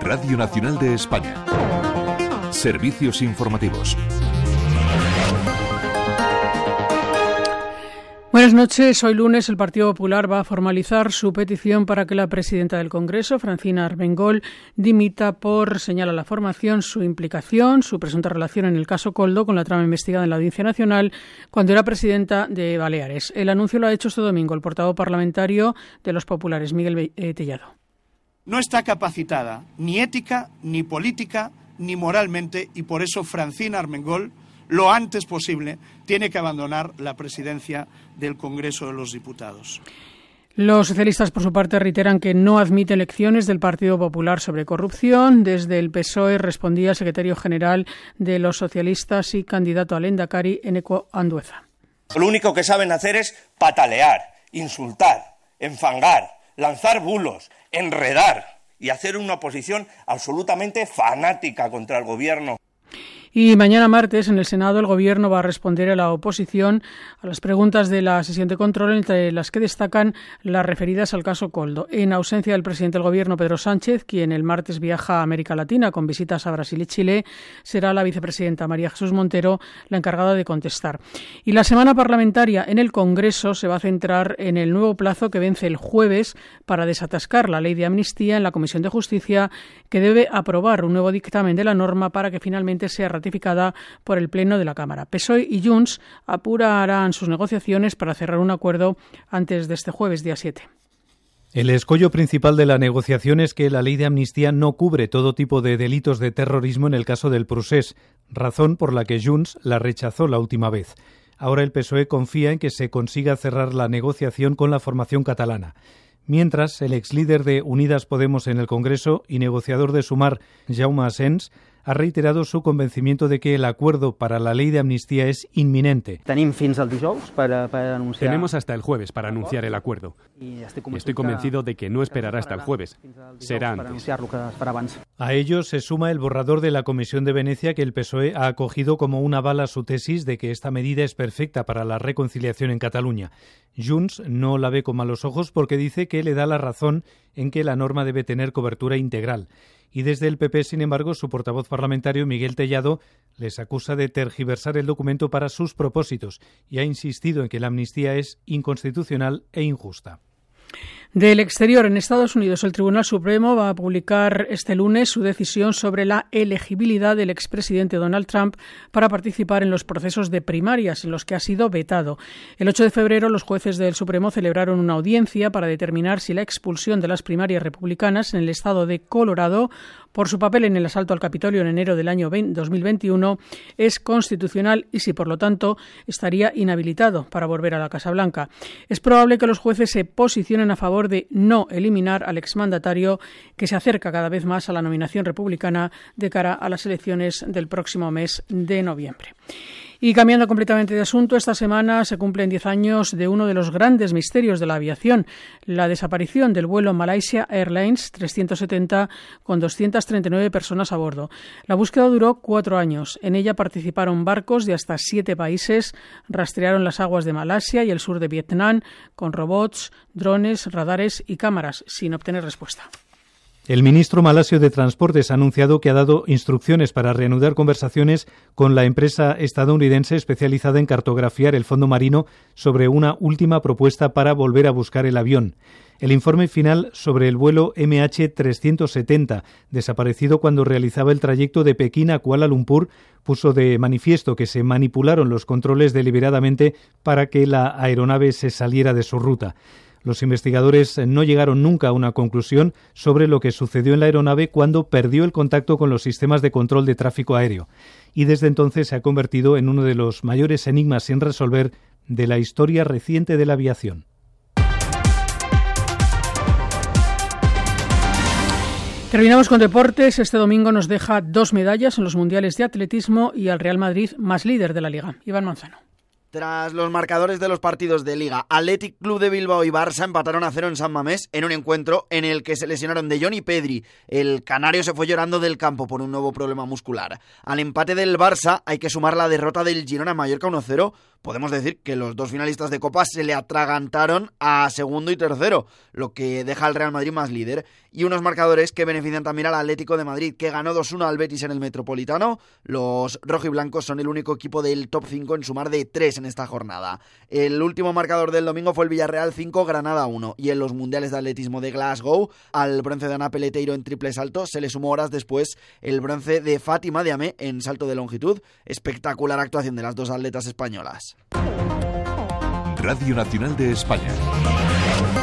Radio Nacional de España. Servicios informativos. Buenas noches. Hoy lunes el Partido Popular va a formalizar su petición para que la presidenta del Congreso, Francina Armengol, dimita por, señala la formación, su implicación, su presunta relación en el caso Coldo con la trama investigada en la Audiencia Nacional cuando era presidenta de Baleares. El anuncio lo ha hecho este domingo el portavoz parlamentario de los populares, Miguel eh, Tellado no está capacitada ni ética, ni política, ni moralmente, y por eso Francina Armengol, lo antes posible, tiene que abandonar la presidencia del Congreso de los Diputados. Los socialistas, por su parte, reiteran que no admiten elecciones del Partido Popular sobre corrupción. Desde el PSOE respondía el secretario general de los socialistas y candidato al Endacari, Eneco Andueza. Lo único que saben hacer es patalear, insultar, enfangar, lanzar bulos, enredar y hacer una oposición absolutamente fanática contra el gobierno. Y mañana martes en el Senado el Gobierno va a responder a la oposición a las preguntas de la sesión de control, entre las que destacan las referidas al caso Coldo. En ausencia del presidente del Gobierno, Pedro Sánchez, quien el martes viaja a América Latina con visitas a Brasil y Chile, será la vicepresidenta María Jesús Montero la encargada de contestar. Y la semana parlamentaria en el Congreso se va a centrar en el nuevo plazo que vence el jueves para desatascar la ley de amnistía en la Comisión de Justicia, que debe aprobar un nuevo dictamen de la norma para que finalmente sea ratificada por el Pleno de la Cámara. PSOE y Junts apurarán sus negociaciones para cerrar un acuerdo antes de este jueves, día 7. El escollo principal de la negociación es que la ley de amnistía no cubre todo tipo de delitos de terrorismo en el caso del Prusés, razón por la que Junts la rechazó la última vez. Ahora el PSOE confía en que se consiga cerrar la negociación con la formación catalana. Mientras, el ex líder de Unidas Podemos en el Congreso y negociador de Sumar, Jaume Asens, ha reiterado su convencimiento de que el acuerdo para la ley de amnistía es inminente. Tenemos hasta el jueves para anunciar el acuerdo. Estoy convencido de que no esperará hasta el jueves. Será antes. A ello se suma el borrador de la Comisión de Venecia que el PSOE ha acogido como una bala su tesis de que esta medida es perfecta para la reconciliación en Cataluña. Junts no la ve con malos ojos porque dice que le da la razón en que la norma debe tener cobertura integral y desde el PP, sin embargo, su portavoz parlamentario, Miguel Tellado, les acusa de tergiversar el documento para sus propósitos y ha insistido en que la amnistía es inconstitucional e injusta. Del exterior, en Estados Unidos, el Tribunal Supremo va a publicar este lunes su decisión sobre la elegibilidad del expresidente Donald Trump para participar en los procesos de primarias en los que ha sido vetado. El 8 de febrero, los jueces del Supremo celebraron una audiencia para determinar si la expulsión de las primarias republicanas en el estado de Colorado por su papel en el asalto al Capitolio en enero del año 2021 es constitucional y si, por lo tanto, estaría inhabilitado para volver a la Casa Blanca. Es probable que los jueces se posicionen a favor de no eliminar al exmandatario que se acerca cada vez más a la nominación republicana de cara a las elecciones del próximo mes de noviembre. Y cambiando completamente de asunto, esta semana se cumplen 10 años de uno de los grandes misterios de la aviación, la desaparición del vuelo Malaysia Airlines 370 con 239 personas a bordo. La búsqueda duró cuatro años. En ella participaron barcos de hasta siete países, rastrearon las aguas de Malasia y el sur de Vietnam con robots, drones, radares y cámaras, sin obtener respuesta. El ministro malasio de Transportes ha anunciado que ha dado instrucciones para reanudar conversaciones con la empresa estadounidense especializada en cartografiar el fondo marino sobre una última propuesta para volver a buscar el avión. El informe final sobre el vuelo MH370, desaparecido cuando realizaba el trayecto de Pekín a Kuala Lumpur, puso de manifiesto que se manipularon los controles deliberadamente para que la aeronave se saliera de su ruta. Los investigadores no llegaron nunca a una conclusión sobre lo que sucedió en la aeronave cuando perdió el contacto con los sistemas de control de tráfico aéreo y desde entonces se ha convertido en uno de los mayores enigmas sin resolver de la historia reciente de la aviación. Terminamos con deportes. Este domingo nos deja dos medallas en los mundiales de atletismo y al Real Madrid más líder de la liga. Iván Manzano. Tras los marcadores de los partidos de Liga, Athletic Club de Bilbao y Barça empataron a cero en San Mamés en un encuentro en el que se lesionaron de Johnny Pedri. El canario se fue llorando del campo por un nuevo problema muscular. Al empate del Barça hay que sumar la derrota del Girona Mallorca 1-0 podemos decir que los dos finalistas de Copa se le atragantaron a segundo y tercero, lo que deja al Real Madrid más líder. Y unos marcadores que benefician también al Atlético de Madrid, que ganó 2-1 al Betis en el Metropolitano. Los rojiblancos son el único equipo del top 5 en sumar de 3 en esta jornada. El último marcador del domingo fue el Villarreal 5, Granada 1. Y en los Mundiales de Atletismo de Glasgow, al bronce de Ana Peleteiro en triple salto se le sumó horas después el bronce de Fátima de Amé en salto de longitud. Espectacular actuación de las dos atletas españolas. Radio Nacional de España.